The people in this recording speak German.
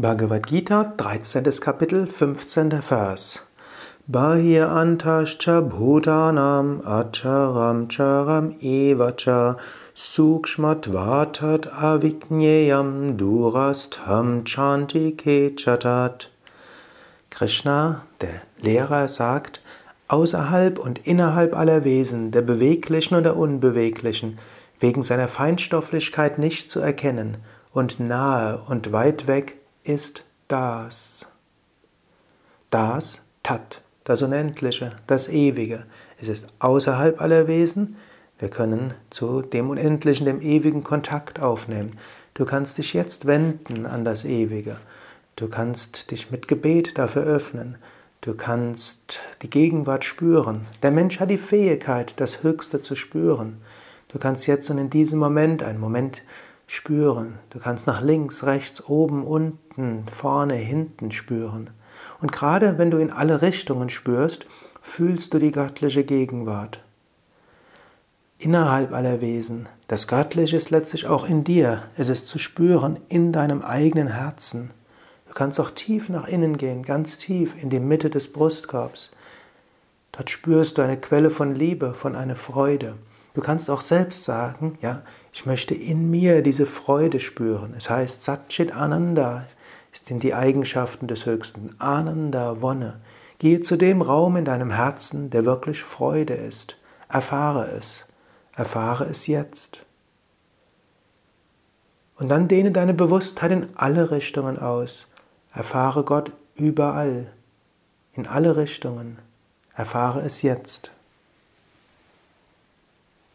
Bhagavad Gita, 13. Kapitel, 15. Vers. Bahir antascha bhutanam acharam charam evacha sukshmatvatat avijneyam durastham chanti kechatat. Krishna, der Lehrer, sagt, außerhalb und innerhalb aller Wesen, der beweglichen und der unbeweglichen, wegen seiner Feinstofflichkeit nicht zu erkennen und nahe und weit weg ist das. Das, Tat, das Unendliche, das Ewige. Es ist außerhalb aller Wesen. Wir können zu dem Unendlichen, dem Ewigen Kontakt aufnehmen. Du kannst dich jetzt wenden an das Ewige. Du kannst dich mit Gebet dafür öffnen. Du kannst die Gegenwart spüren. Der Mensch hat die Fähigkeit, das Höchste zu spüren. Du kannst jetzt und in diesem Moment, einen Moment spüren. Du kannst nach links, rechts, oben, unten, vorne, hinten spüren. Und gerade wenn du in alle Richtungen spürst, fühlst du die göttliche Gegenwart. Innerhalb aller Wesen. Das Göttliche ist letztlich auch in dir. Es ist zu spüren in deinem eigenen Herzen. Du kannst auch tief nach innen gehen, ganz tief in die Mitte des Brustkorbs. Dort spürst du eine Quelle von Liebe, von einer Freude. Du kannst auch selbst sagen, ja, ich möchte in mir diese Freude spüren. Es heißt Satchit Ananda in die Eigenschaften des Höchsten. Ananda, Wonne. Gehe zu dem Raum in deinem Herzen, der wirklich Freude ist. Erfahre es. Erfahre es jetzt. Und dann dehne deine Bewusstheit in alle Richtungen aus. Erfahre Gott überall, in alle Richtungen. Erfahre es jetzt.